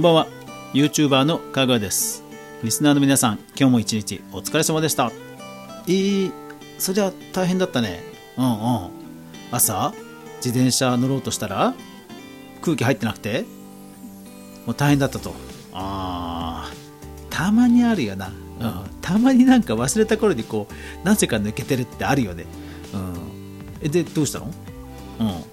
んばんは。YouTuber のかぐわです。リスナーの皆さん今日も一日お疲れ様でした。えー、そりゃ大変だったね。うんうん。朝自転車乗ろうとしたら空気入ってなくてもう大変だったと。あーたまにあるよな、うん、たまになんか忘れた頃にこうなぜか抜けてるってあるよね。うん。えでどうしたの？うん。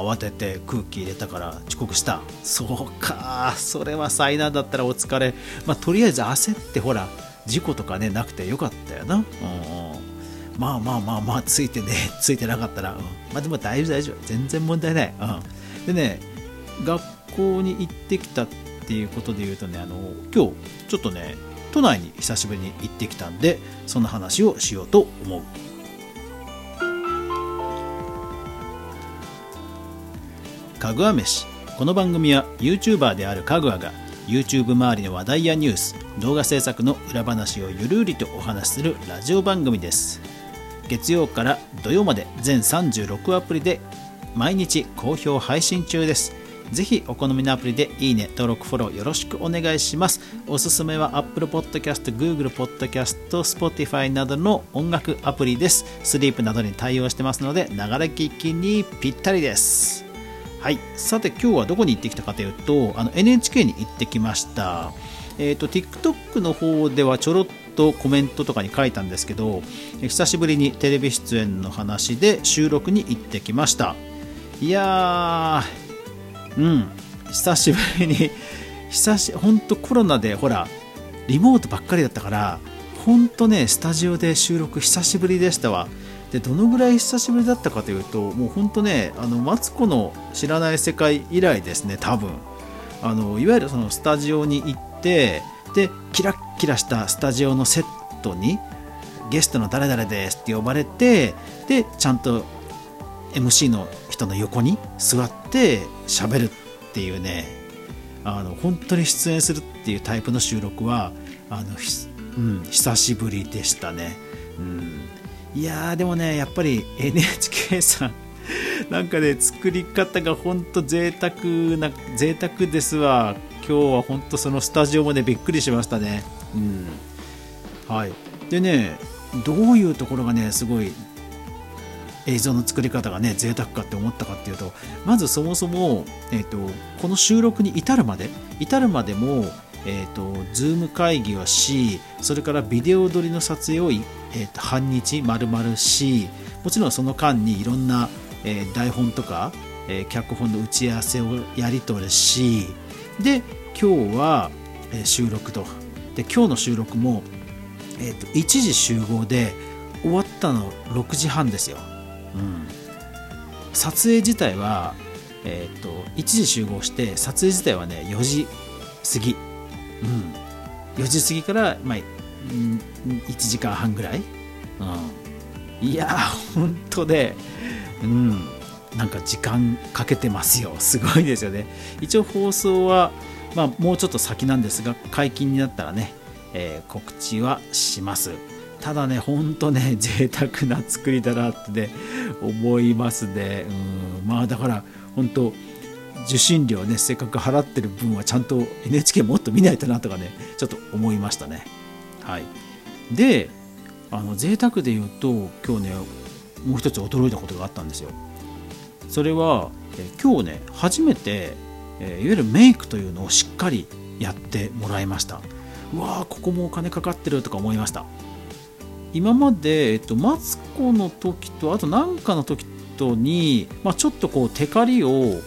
慌てて空気入れたから遅刻した。そうか。それは災難だったらお疲れ。まあとりあえず焦ってほら事故とかねなくてよかったよな。うん、まあまあまあまあついてね ついてなかったら、うん、まあでも大丈夫大丈夫。全然問題ない、うん、でね学校に行ってきたっていうことで言うとねあの今日ちょっとね都内に久しぶりに行ってきたんでその話をしようと思う。かぐわ飯この番組は YouTuber であるかぐわが YouTube 周りの話題やニュース動画制作の裏話をゆるりとお話しするラジオ番組です月曜から土曜まで全36アプリで毎日好評配信中ですぜひお好みのアプリでいいね、登録、フォローよろしくお願いします。おすすめは Apple Podcast、Google Podcast、Spotify などの音楽アプリです。スリープなどに対応してますので、ながら聞きにぴったりです。はい、さて今日はどこに行ってきたかというと、あの NHK に行ってきました。えーと、TikTok の方ではちょろっとコメントとかに書いたんですけど久しぶりにテレビ出演の話で収録に行ってきました。いやーうん。久しぶりに久し本当コロナでほらリモートばっかりだったから本当ねスタジオで収録久しぶりでしたわ。でどのぐらい久しぶりだったかというともう本当ねあのマツコの知らない世界以来ですね多分。あのいわゆるそのスタジオに行ってでキラッキラしたスタジオのセットにゲストの誰々ですって呼ばれてでちゃんと MC の人の横に座って喋るっていうねあの本当に出演するっていうタイプの収録はあの、うん、久しぶりでしたね、うん、いやーでもねやっぱり NHK さんなんかね作り方が本当贅沢な贅沢ですわ。今日は本当そのスタジオもねびっくりしましたね。うん。はい。でねどういうところがねすごい映像の作り方がね贅沢かって思ったかっていうとまずそもそも、えーと、この収録に至るまで至るまでもえーと、ズーム会議をしそれからビデオ撮りの撮影を、えーと、半日丸々しもちろんその間にいろんな、えー、台本とか、えー、脚本の打ち合わせをやり取りしで今日は、えー、収録と。で今日の収録も、えーと、と1時集合で終わったの6時半ですよ。うん、撮影自体は、えーと、1時集合して撮影自体はね4時過ぎ、うん、4時過ぎから、まあ、1時間半ぐらい、うん、いやほんとね、うん、なんか時間かけてますよ。すごいですよね。一応放送は、まあ、もうちょっと先なんですが解禁になったらね、えー、告知はします。ただね、ほんとね、贅沢な作りだなってね、思いますね。うん、まあだから、本当受信料ね、せっかく払ってる分はちゃんと NHK もっと見ないとなとかね、ちょっと思いましたね。はい。で、あの、贅沢で言うと、今日ね、もう一つ驚いたことがあったんですよ。それは、え今日ね、初めて、えいわゆるメイクというのをしっかりやってもらいました。うわーここもお金かかってるとか思いました。今まで、えっと、マツコの時とあと何かの時とに、まあ、ちょっとこうテカリを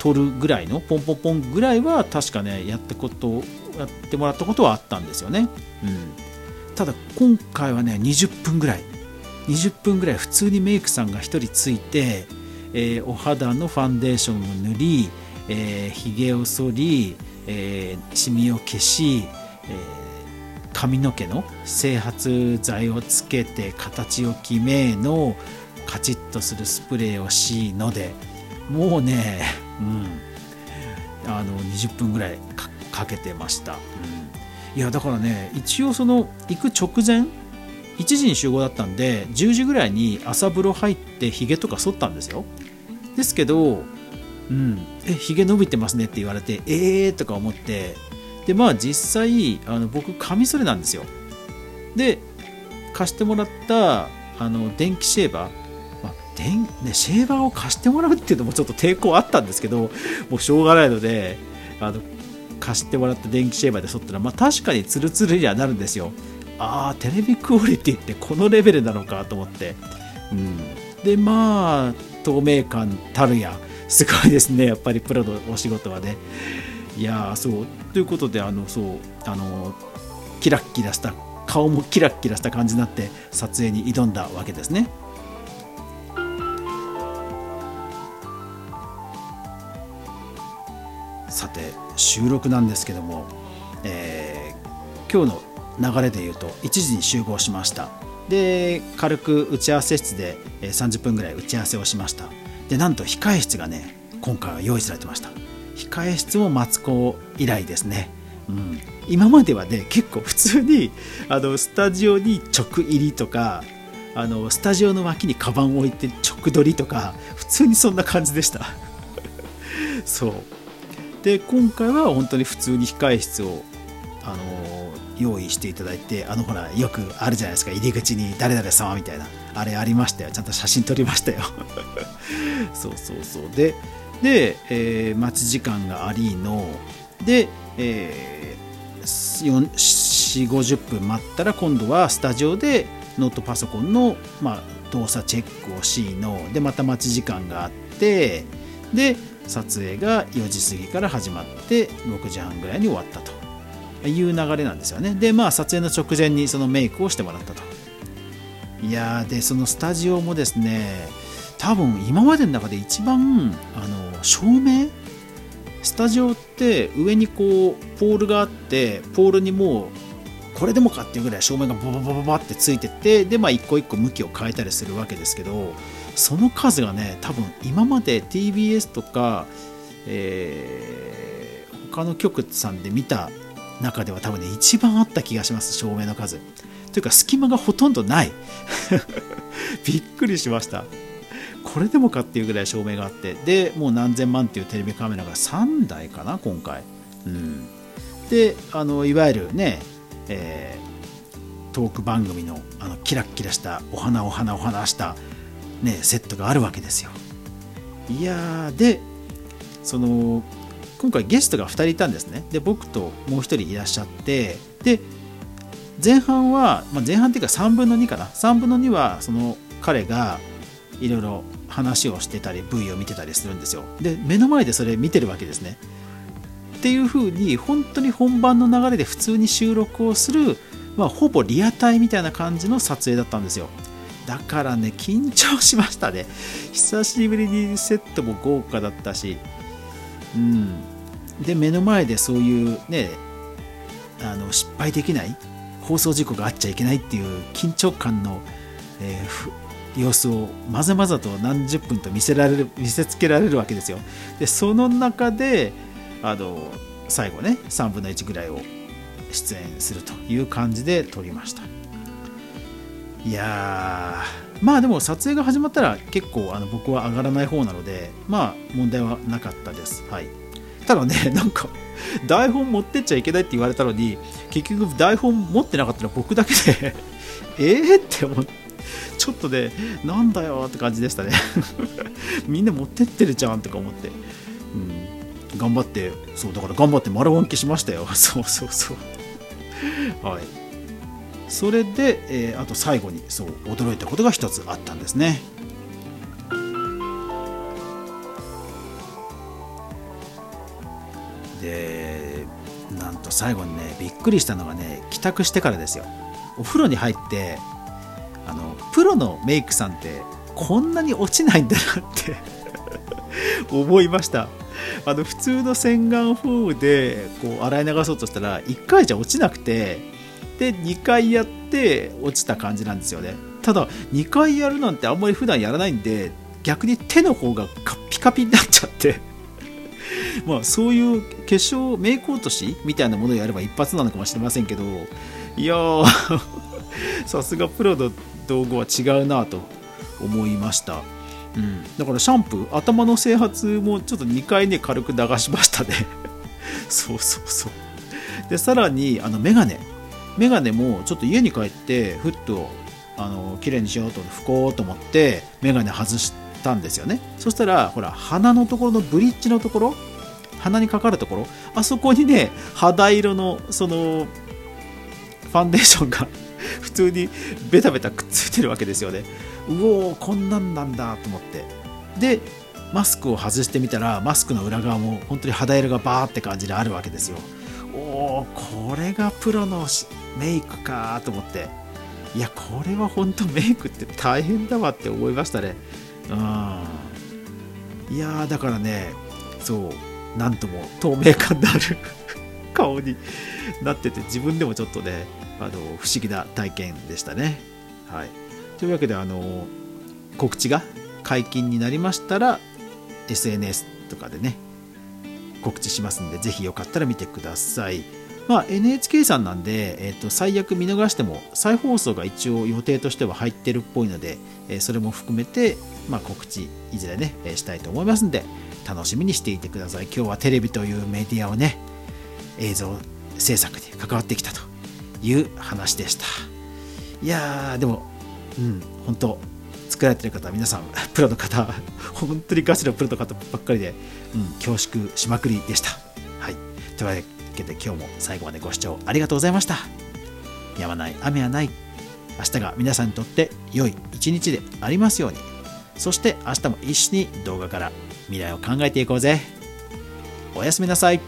取るぐらいのポンポンポンぐらいは確かねやってことやってもらったことはあったんですよね、うん、ただ今回はね20分ぐらい。20分ぐらい普通にメイクさんが1人ついて、えー、お肌のファンデーションを塗り、えー、ひげを剃り、えー、シミを消し、えー髪の毛の整髪剤をつけて形を決めのカチッとするスプレーをしのでもうね、うん、あの20分ぐらいかけてました、うん、いやだからね一応その行く直前1時に集合だったんで10時ぐらいに朝風呂入ってひげとか剃ったんですよ。ですけどうん。えひげ伸びてますねって言われてええー、とか思って。でまあ実際あの僕カミソリなんですよ。で貸してもらったあの電気シェーバー、電ね、シェーバーを貸してもらうっていうのもちょっと抵抗あったんですけどもうしょうがないのであの貸してもらった電気シェーバーで剃ったら、まあ、確かにツルツルにはなるんですよ。ああテレビクオリティってこのレベルなのかと思って、うん、でまあ透明感たるやすごいですね。やっぱりプロのお仕事はね。いやそう。ということであのそうあのキラッキラした顔もキラッキラした感じになって撮影に挑んだわけですね。収録なんですけども、えー、今日の流れで言うと1時に集合しました。で軽く打ち合わせ室で30分ぐらい打ち合わせをしました。でなんと控え室がね今回は用意されてました。控え室もマツコ以来ですね、うん、今まではね結構普通にあのスタジオに直入りとかあのスタジオの脇にカバンを置いて直撮りとか普通にそんな感じでした。そう。で今回は本当に普通に控え室をあの用意していただいてあのほらよくあるじゃないですか。入り口に誰々様みたいな。あれありましたよ。ちゃんと写真撮りましたよ。そうそうそう。でで、えー、待ち時間がありので、えー、4 5 0分待ったら今度はスタジオでノートパソコンの、まあ、動作チェックをしのでまた待ち時間があってで撮影が4時過ぎから始まって6時半ぐらいに終わったと。いう流れなんですよね。でまあ撮影の直前にそのメイクをしてもらったと。いやでそのスタジオもですね多分今までの中で一番あの照明？スタジオって上にこうポールがあってポールにもうこれでもかっていうぐらい照明がバババババってついててでまあ一個一個向きを変えたりするわけですけどその数がね多分今まで TBS とか、えー、他の局さんで見た中では多分ね一番あった気がします照明の数。というか隙間がほとんどない。びっくりしました。これでもかっていうぐらい照明があって。でもう何千万っていうテレビカメラが3台かな今回、うん、であのいわゆるね、えー、トーク番組のあのキラッキラしたお花お花お花したね、セットがあるわけですよ。いやでその今回ゲストが2人いたんですね。で僕ともう1人いらっしゃってで前半は、まあ、前半っていうか3分の2かな3分の2はその彼がいろいろ話をしてたり V を見てたりするんですよ。で目の前でそれ見てるわけですね。っていう風に本当に本番の流れで普通に収録をする、まあ、ほぼリアタイみたいな感じの撮影だったんですよ。だからね、緊張しましたね。久しぶりにセットも豪華だったし、うん。で、目の前でそういうね、あの失敗できない、放送事故があっちゃいけないっていう緊張感の、えー、様子をまざまざと何十分と見せられる見せつけられるわけですよ。で、その中で、あの、最後ね、3分の1ぐらいを出演するという感じで撮りました。いやまあでも撮影が始まったら結構あの僕は上がらない方なのでまあ問題はなかったです。はい、ただね なんか台本持ってっちゃいけないって言われたのに結局台本持ってなかったら僕だけで ええって思ってちょっとねなんだよって感じでしたね。みんな持ってってるじゃんとか思って、うん、頑張ってそうだから頑張って丸暗記しましたよ。そうそうそう。はい。それで、えー、あと最後にそう驚いたことが一つあったんですね。でなんと最後にねびっくりしたのがね帰宅してからですよ。お風呂に入ってあのプロのメイクさんってこんなに落ちないんだなって 思いました。あの普通の洗顔フォームでこう洗い流そうとしたら1回じゃ落ちなくてで2回やって落ちた感じなんですよね。ただ2回やるなんてあんまり普段やらないんで逆に手の方がカピカピになっちゃって。まあそういう化粧メイク落としみたいなものをやれば一発なのかもしれませんけどいや さすがプロの道具は違うなと思いました。うん、だからシャンプー頭の整髪もちょっと2回ね軽く流しましたね。そうそうそう。でさらにあのメガネ。メガネもちょっと家に帰ってふっとあの綺麗にしようと拭こうと思ってメガネ外したんですよね。そしたらほら鼻のところのブリッジのところ鼻にかかるところあそこにね肌色のそのファンデーションが 普通にベタベタくっついてるわけですよね。うおーこんなんなんだと思って。でマスクを外してみたらマスクの裏側も本当に肌色がバーって感じであるわけですよ。おおこれがプロのメイクかと思っていやこれは本当メイクって大変だわって思いましたねうんいやだからねそうなんとも透明感のある 顔になってて自分でもちょっとねあの不思議な体験でしたね。はい、というわけであの告知が解禁になりましたら SNS とかでね告知しますんでぜひよかったら見てください。まあ、NHK さんなんで、えー、と最悪見逃しても再放送が一応予定としては入ってるっぽいので、えーそれも含めて、まあ、告知いずれね、えーしたいと思いますんで楽しみにしていてください。今日はテレビというメディアをね映像制作に関わってきたという話でした。いやーでもうん本当作られてる方皆さん プロの方本当にガチのプロの方ばっかりで、うん、恐縮しまくりでした。はい。というわけで今日も最後までご視聴ありがとうございました。やまない雨はない明日が皆さんにとって良い一日でありますように。そして明日も一緒に動画から未来を考えていこうぜ。おやすみなさい。